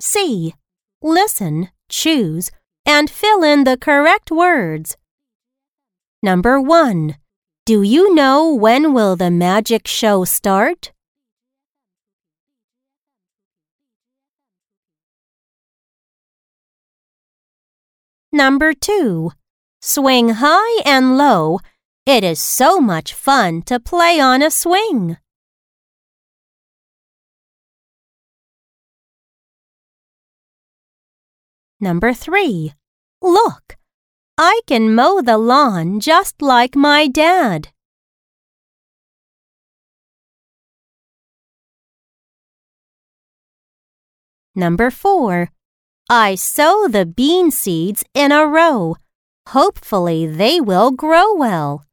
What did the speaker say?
C. Listen, choose, and fill in the correct words. Number 1. Do you know when will the magic show start? Number 2. Swing high and low. It is so much fun to play on a swing. Number 3. Look, I can mow the lawn just like my dad. Number 4. I sow the bean seeds in a row. Hopefully they will grow well.